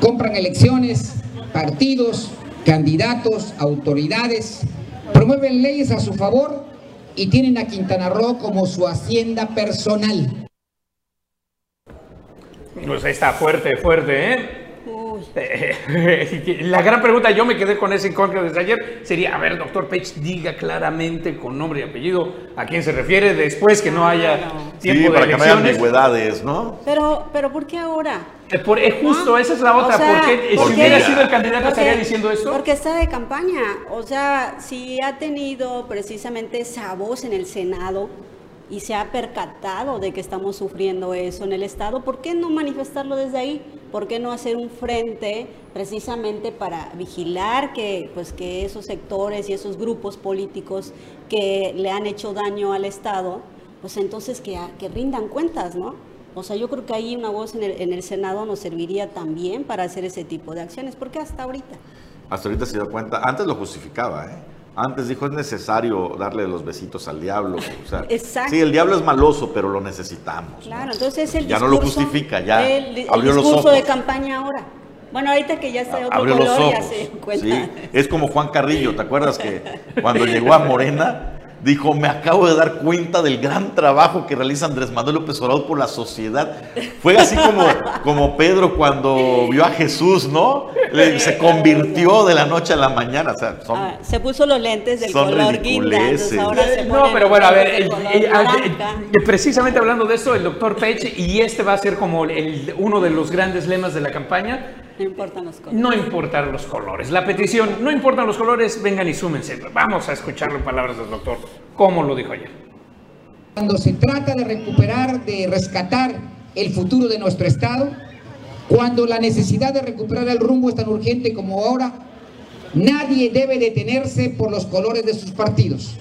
compran elecciones, partidos, candidatos, autoridades, promueven leyes a su favor y tienen a Quintana Roo como su hacienda personal. Pues ahí está, fuerte, fuerte, ¿eh? La gran pregunta, yo me quedé con ese incógnito desde ayer, sería, a ver, doctor Pech, diga claramente con nombre y apellido a quién se refiere después que no haya tiempo Sí, de para que no haya elecciones. ambigüedades, ¿no? Pero, pero ¿por qué ahora? Eh, por- eh, justo, esa es la otra, O sea, porque eh, ¿por si qué? hubiera sido el candidato Porque- estaría diciendo esto. Porque está de campaña. O sea, si ha tenido precisamente esa voz en el Senado, y se ha percatado de que estamos sufriendo eso en el Estado, ¿por qué no manifestarlo desde ahí? ¿Por qué no hacer un frente precisamente para vigilar que, pues, que esos sectores y esos grupos políticos que le han hecho daño al Estado, pues entonces que, que rindan cuentas, ¿no? O sea, yo creo que ahí una voz en el, en el Senado nos serviría también para hacer ese tipo de acciones, porque hasta ahorita. Hasta ahorita se dio cuenta, antes lo justificaba, ¿eh? Antes dijo, es necesario darle los besitos al diablo. O sea, Exacto. Sí, el diablo es maloso, pero lo necesitamos. Claro, entonces el Ya no discurso, lo justifica, ya el, el abrió los discurso de ojos. campaña ahora. Bueno, ahorita que ya está de otro Abrió los color, ya ojos. se dio cuenta. Sí, es como Juan Carrillo, ¿te acuerdas que cuando llegó a Morena dijo, me acabo de dar cuenta del gran trabajo que realiza Andrés Manuel López Obrador por la sociedad? Fue así como, como Pedro cuando vio a Jesús, ¿no? Le- se convirtió de la noche a la mañana. O sea, son, Ah, se puso los lentes del Son color guinda, ahora se No, pero bueno, a ver, el- el- precisamente hablando de esto, el doctor Pech, y este va a ser como el- uno de los grandes lemas de la campaña, No importan los colores. no importan los colores. La petición, no importan los colores, vengan y súmense. Vamos a escucharlo en palabras del doctor, como lo dijo ayer. Cuando se trata de recuperar, de rescatar el futuro de nuestro Estado, cuando la necesidad de recuperar el rumbo es tan urgente como ahora, nadie debe detenerse por los colores de sus partidos.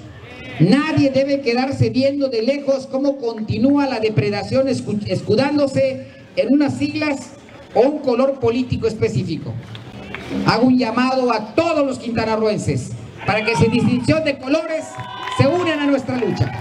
Nadie debe quedarse viendo de lejos cómo continúa la depredación escu- escudándose en unas siglas o un color político específico. Hago un llamado a todos los quintanarroenses para que sin distinción de colores se unan a nuestra lucha.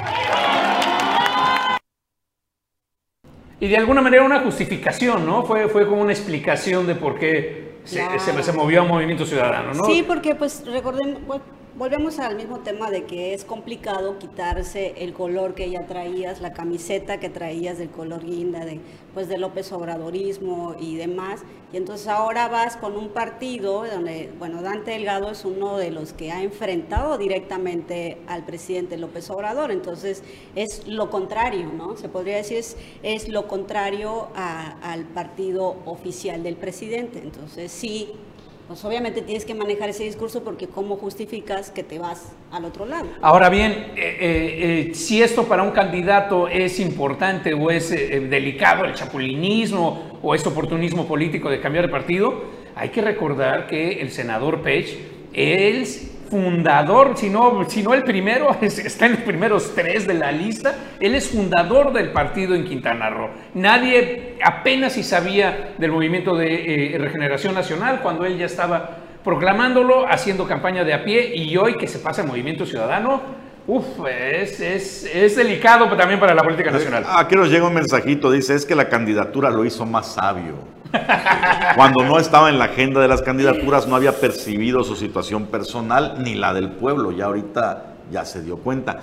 Y de alguna manera una justificación, ¿no? Fue, fue como una explicación de por qué se, Claro. se- se movió a Movimiento Ciudadano, ¿no? Sí, porque pues recordemos, bueno, volvemos al mismo tema de que es complicado quitarse el color que ya traías, la camiseta que traías del color guinda, de, pues de López Obradorismo y demás. Y entonces ahora vas con un partido donde, bueno, Dante Delgado es uno de los que ha enfrentado directamente al presidente López Obrador. Entonces es lo contrario, ¿no? Se podría decir es, es lo contrario al partido oficial del presidente. Entonces sí, pues obviamente tienes que manejar ese discurso porque cómo justificas que te vas al otro lado. Ahora bien, eh, eh, eh, si esto para un candidato es importante o es delicado, el chapulinismo o este oportunismo político de cambiar de partido, hay que recordar que el senador Pech es fundador, si no, si no el primero, es- está en los primeros tres de la lista, él es fundador del partido en Quintana Roo. Nadie apenas si sabía del movimiento de eh, regeneración nacional cuando él ya estaba proclamándolo, haciendo campaña de a pie y hoy que se pasa el movimiento ciudadano, uff, es, es, es delicado también para la política nacional. Aquí nos llega un mensajito, dice, es que la candidatura lo hizo más sabio. Cuando no estaba en la agenda de las candidaturas no había percibido su situación personal ni la del pueblo, ya ahorita ya se dio cuenta.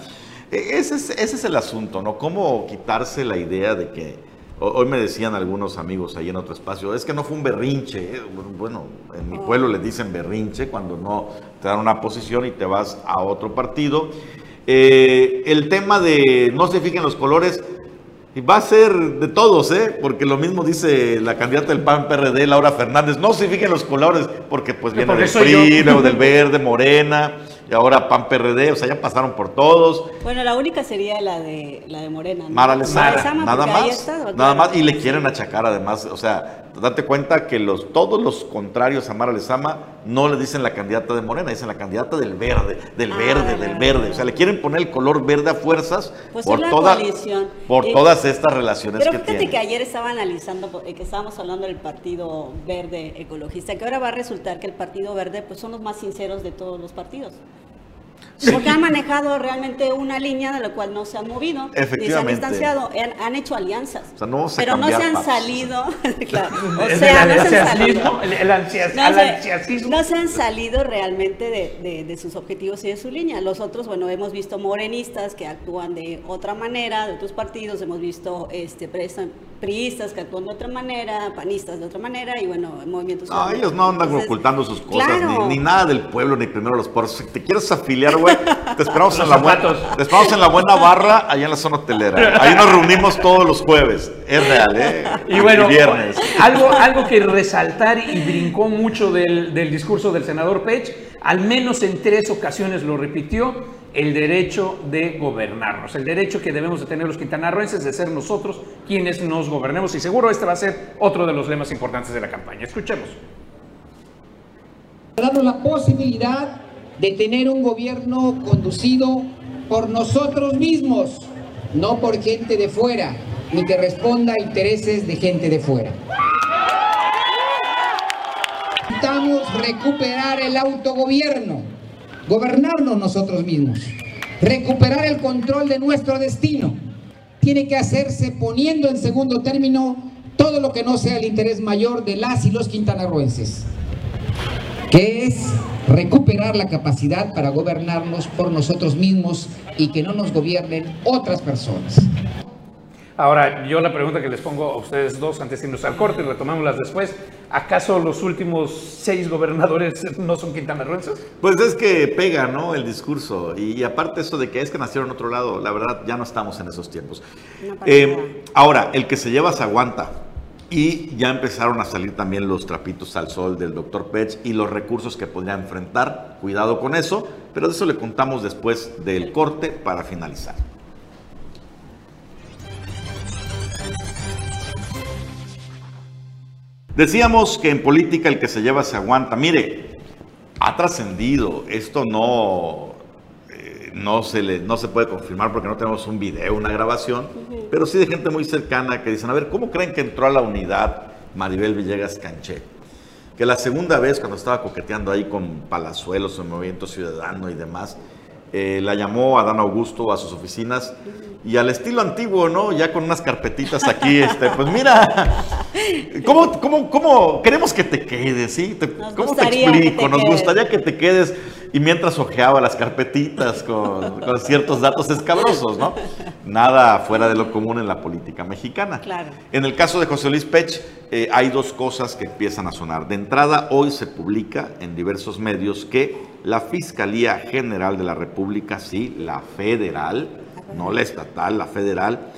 E- Ese es, el asunto, ¿no? ¿Cómo quitarse la idea de que, ho- hoy me decían algunos amigos ahí en otro espacio, es que no fue un berrinche, eh, bueno, en mi pueblo les dicen berrinche cuando no te dan una posición y te vas a otro partido. Eh, el tema de no se fijen los colores, y va a ser de todos, ¿eh? Porque lo mismo dice la candidata del PAN PRD, Laura Fernández. No se fijen los colores, porque pues viene del PRI, luego del Verde, Morena, y ahora PAN PRD. O sea, ya pasaron por todos. Bueno, la única sería la de la de Morena. ¿no? Mara Lezama, Lezama, nada más, está, nada más, y le quieren achacar además, o sea, date cuenta que los, todos los contrarios a Mara Lezama no le dicen la candidata de Morena, dicen la candidata del verde, del Ah, verde, del verde. o sea, le quieren poner el color verde a fuerzas Pues por, toda- por todas estas relaciones Pero que fíjate tienen. que ayer estaba analizando, eh, que estábamos hablando del Partido Verde Ecologista, que ahora va a resultar que el Partido Verde pues son los más sinceros de todos los partidos. Porque han manejado realmente una línea de la cual no se han movido, ni se han distanciado, han, han hecho alianzas. O sea, no vamos a pero no se han salido, claro, o Es sea, no se han ansiasismo, salido. el- el ansias- No se- ansiasismo. no se han salido realmente de, de- de sus objetivos y de su línea. Los otros, bueno, hemos visto morenistas que actúan de otra manera, de otros partidos, hemos visto este, priistas que actúan de otra manera, panistas de otra manera y bueno, movimientos. No, ellos no andan Entonces, ocultando sus cosas, claro. ni, ni nada del pueblo, ni primero los pobres. Si te quieres afiliar, güey, Te esperamos, en la buena, zapatos. te esperamos en la buena barra, allá en la zona hotelera. Ahí nos reunimos todos los jueves. Es real, ¿eh? Y bueno, viernes. algo, algo que resaltar y brincó mucho del, del discurso del senador Pech, al menos en tres ocasiones lo repitió, el derecho de gobernarnos, el derecho que debemos de tener los quintanarroenses de ser nosotros quienes nos gobernemos. Y seguro este va a ser otro de los lemas importantes de la campaña. Escuchemos. darnos la posibilidad de tener un gobierno conducido por nosotros mismos, no por gente de fuera, ni que responda a intereses de gente de fuera. Necesitamos recuperar el autogobierno, gobernarnos nosotros mismos, recuperar el control de nuestro destino. Tiene que hacerse poniendo en segundo término todo lo que no sea el interés mayor de las y los quintanarroenses que es recuperar la capacidad para gobernarnos por nosotros mismos y que no nos gobiernen otras personas. Ahora, yo la pregunta que les pongo a ustedes dos antes de irnos al corte y retomámoslas después, ¿acaso los últimos seis gobernadores no son quintanarroenses? Pues es que pega, ¿no? El discurso. Y, aparte eso de que es que nacieron en otro lado, la verdad ya no estamos en esos tiempos. Eh, ahora, el que se lleva se aguanta. Y ya empezaron a salir también los trapitos al sol del doctor Pech y los recursos que podría enfrentar. Cuidado con eso, pero de eso le contamos después del corte para finalizar. Decíamos que en política el que se lleva se aguanta. Mire, ha trascendido. Esto no, no, se le, no se puede confirmar porque no tenemos un video, una grabación, pero sí de gente muy cercana que dicen, a ver, ¿cómo creen que entró a la unidad Maribel Villegas Canché? Que la segunda vez cuando estaba coqueteando ahí con Palazuelos, el Movimiento Ciudadano y demás, eh, la llamó a Dan Augusto a sus oficinas y al estilo antiguo, ¿no? Ya con unas carpetitas aquí, este, pues mira, ¿cómo, cómo, cómo queremos que te quedes, sí? Te- ¿Cómo te que explico? te Nos gustaría que te quedes y mientras ojeaba las carpetitas con, con ciertos datos escabrosos, ¿no? Nada fuera de lo común en la política mexicana. Claro. En el caso de José Luis Pech, eh, hay dos cosas que empiezan a sonar. De entrada, hoy se publica en diversos medios que la Fiscalía General de la República, sí, la federal, no la estatal, la federal,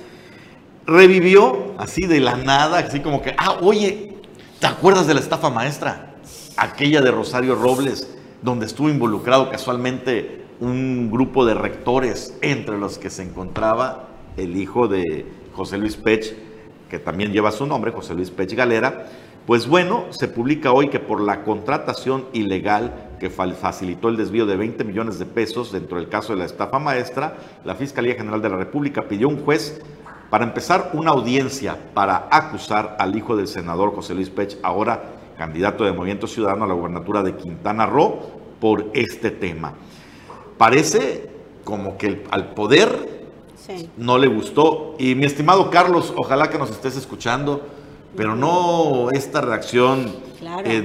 revivió así de la nada, así como que, ah, oye, ¿te acuerdas de la estafa maestra? Aquella de Rosario Robles, donde estuvo involucrado casualmente un grupo de rectores, entre los que se encontraba el hijo de José Luis Pech, que también lleva su nombre, José Luis Pech Galera. Pues bueno, se publica hoy que por la contratación ilegal que facilitó el desvío de 20 millones de pesos dentro del caso de la estafa maestra, la Fiscalía General de la República pidió a un juez para empezar una audiencia para acusar al hijo del senador José Luis Pech, ahora candidato de Movimiento Ciudadano a la gubernatura de Quintana Roo, por este tema. Parece como que el- al poder Sí. no le gustó. Y mi estimado Carlos, ojalá que nos estés escuchando, pero no esta reacción Claro. eh,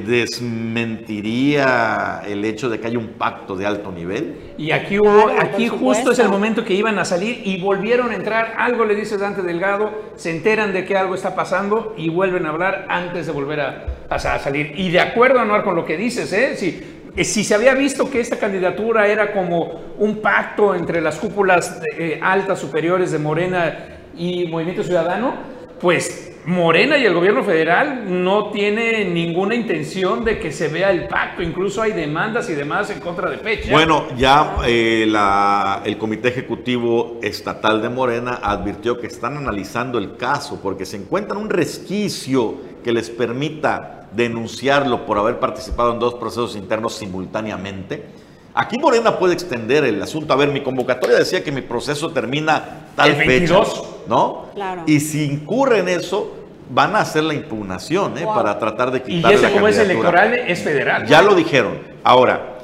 desmentiría el hecho de que haya un pacto de alto nivel. Y aquí hubo, Claro, aquí justo es el momento que iban a salir y volvieron a entrar. Algo le dice Dante Delgado, se enteran de que algo está pasando y vuelven a hablar antes de volver a, a sa- a salir. Y de acuerdo, Anuar, con lo que dices, ¿eh? Si, eh, si se había visto que esta candidatura era como un pacto entre las cúpulas eh, altas, superiores de Morena y Movimiento Ciudadano, pues Morena y el gobierno federal no tiene ninguna intención de que se vea el pacto. Incluso hay demandas y demás en contra de Pecha. Bueno, ya eh, la- el Comité Ejecutivo Estatal de Morena advirtió que están analizando el caso porque se encuentran un resquicio que les permita denunciarlo por haber participado en dos procesos internos simultáneamente. Aquí Morena puede extender el asunto. A ver, mi convocatoria decía que mi proceso termina tal El fecha, 22. ¿no? Claro. Y si incurre en eso, van a hacer la impugnación ¿eh? Wow. para tratar de y quitarle esa la como es electoral es federal. Ya lo dijeron. Ahora,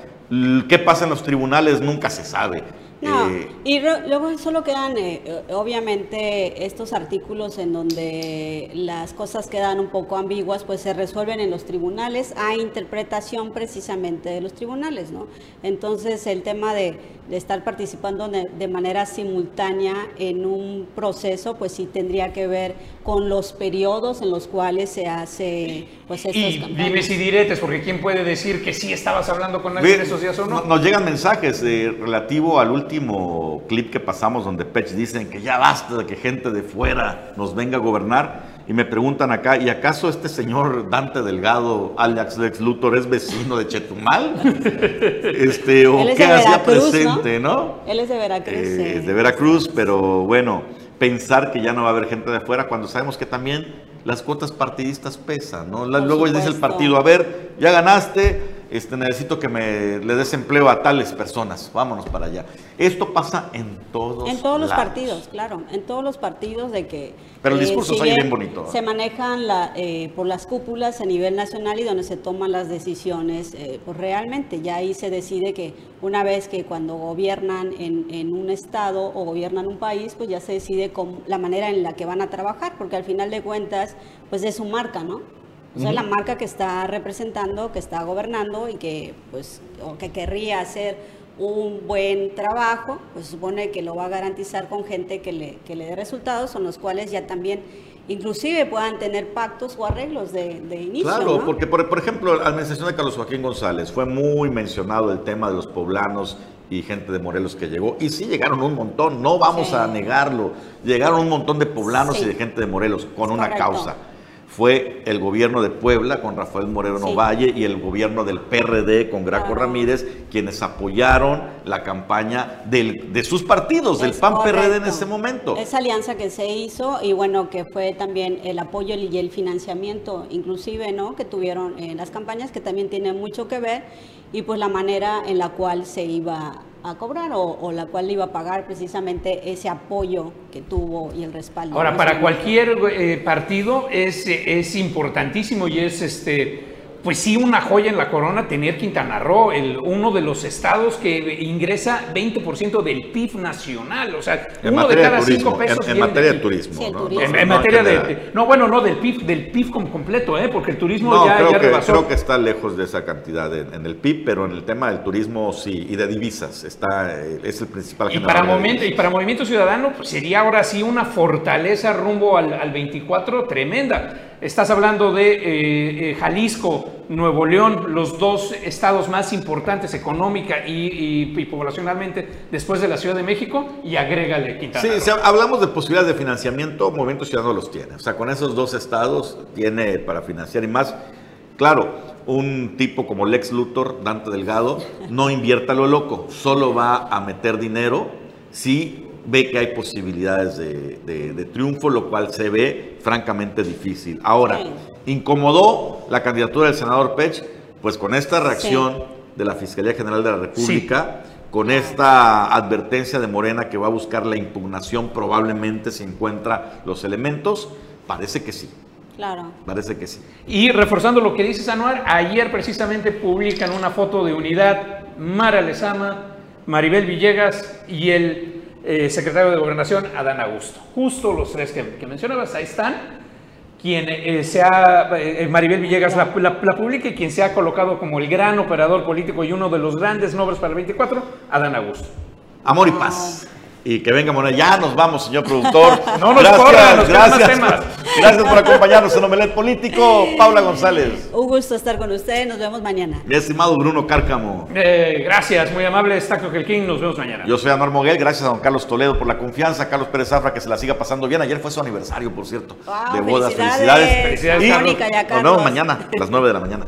¿qué pasa en los tribunales? Nunca se sabe. No, Eh, y luego solo quedan, eh, eh, obviamente, estos artículos en donde las cosas quedan un poco ambiguas, pues se resuelven en los tribunales a interpretación precisamente de los tribunales, ¿no? Entonces, el tema de, de estar participando de, de manera simultánea en un proceso, pues sí tendría que ver con los periodos en los cuales se hace pues Y campañas. dimes y diretes, porque ¿quién puede decir que sí estabas hablando con alguien esos días o no? Nos llegan mensajes eh, relativo al último clip que pasamos donde Pech dicen que ya basta de que gente de fuera nos venga a gobernar. Y me preguntan acá, ¿y acaso este señor Dante Delgado, alias Lex Luthor, es vecino de Chetumal? este, ¿O qué hacía presente, no? Él es de Veracruz. Eh, sí. de Veracruz, pero bueno, pensar que ya no va a haber gente de afuera cuando sabemos que también las cuotas partidistas pesan, ¿no? Por Luego dice el supuesto. partido, a ver, ya ganaste, este, necesito que me le des empleo a tales personas, vámonos para allá. Esto pasa en todos En todos los partidos, claro, en todos los partidos de que... Pero el eh, discurso si sale bien bonito. Se manejan la, eh, por las cúpulas a nivel nacional y donde se toman las decisiones, eh, pues realmente ya ahí se decide que una vez que cuando gobiernan en, en un estado o gobiernan un país, pues ya se decide con la manera en la que van a trabajar, porque al final de cuentas, pues es su marca, ¿no? O sea, la marca que está representando, que está gobernando y que, pues, o que querría hacer un buen trabajo, pues supone que lo va a garantizar con gente que le, que le dé resultados, con los cuales ya también inclusive puedan tener pactos o arreglos de, de inicio. Claro, ¿no? porque por, por ejemplo, la administración de Carlos Joaquín González fue muy mencionado el tema de los poblanos y gente de Morelos que llegó. Y sí llegaron un montón, no vamos Sí. a negarlo. Llegaron un montón de poblanos Sí. y de gente de Morelos con una Correcto. causa. Fue el gobierno de Puebla con Rafael Moreno Sí. Valle y el gobierno del PRD con Graco. Ramírez, quienes apoyaron la campaña del- de sus partidos, del PAN-PRD en ese momento. Esa alianza que se hizo y bueno, que fue también el apoyo y el financiamiento, inclusive, ¿no? Que tuvieron en las campañas, que también tiene mucho que ver, y pues la manera en la cual se iba a cobrar o, o la cual iba a pagar precisamente ese apoyo que tuvo y el respaldo. Ahora, para cualquier eh, partido es, es importantísimo y es este. Pues sí, una joya en la corona tener Quintana Roo, el, uno de los estados que ingresa 20% del PIB nacional. O sea, En uno de cada turismo, cinco pesos. en- materia de turismo, Sí, el ¿no? turismo. En, No, en no, materia de, de- No, bueno, no, del PIB, del PIB como completo, ¿eh? porque el turismo No, ya, creo, ya que, rebasó. creo que está lejos de esa cantidad en, en el PIB, pero en el tema del turismo sí, y de divisas, está, eh, es el principal Y para, momento, y para Movimiento Ciudadano pues, sería ahora sí una fortaleza rumbo al, al 24 tremenda. Estás hablando de eh, eh, Jalisco, Nuevo León, los dos estados más importantes económica y, y- y poblacionalmente después de la Ciudad de México y agrégale Quintana Sí, Roo. si hablamos de posibilidades de financiamiento, Movimiento Ciudadano los tiene. O sea, con esos dos estados tiene para financiar y más. Claro, un tipo como Lex Luthor, Dante Delgado, no invierta lo loco, solo va a meter dinero si ve que hay posibilidades de, de- de triunfo, lo cual se ve francamente difícil. Ahora, incomodó la candidatura del senador Pech, pues con esta reacción de la Fiscalía General de la República, con esta advertencia de Morena que va a buscar la impugnación probablemente si encuentra los elementos, parece que sí, Claro. parece que sí. Y reforzando lo que dices, Anuar, ayer precisamente publican una foto de unidad Mara Lezama, Maribel Villegas y el eh, secretario de Gobernación, Adán Augusto. Justo los tres que, mencionabas, ahí están. Quien eh, se ha, eh, Maribel Villegas la publica y quien se ha colocado como el gran operador político y uno de los grandes nombres para el 24, Adán Augusto. Amor y paz. Y que venga Morena. Ya nos vamos, señor productor. No nos gracias, corran, nos quedan más gracias. temas. Gracias por acompañarnos en Omelet Político. Paula González. Un gusto estar con ustedes, nos vemos mañana. Mi estimado Bruno Cárcamo. Eh, gracias, muy amable, Taco King, nos vemos mañana. Yo soy Anuar Moguel, gracias a don Carlos Toledo por la confianza, Carlos Pérez Zafra que se la siga pasando bien. Ayer fue su aniversario, por cierto, Wow, de bodas. felicidades. Felicidades. Felicidades, Y Mónica y a nos vemos mañana, a las 9 de la mañana.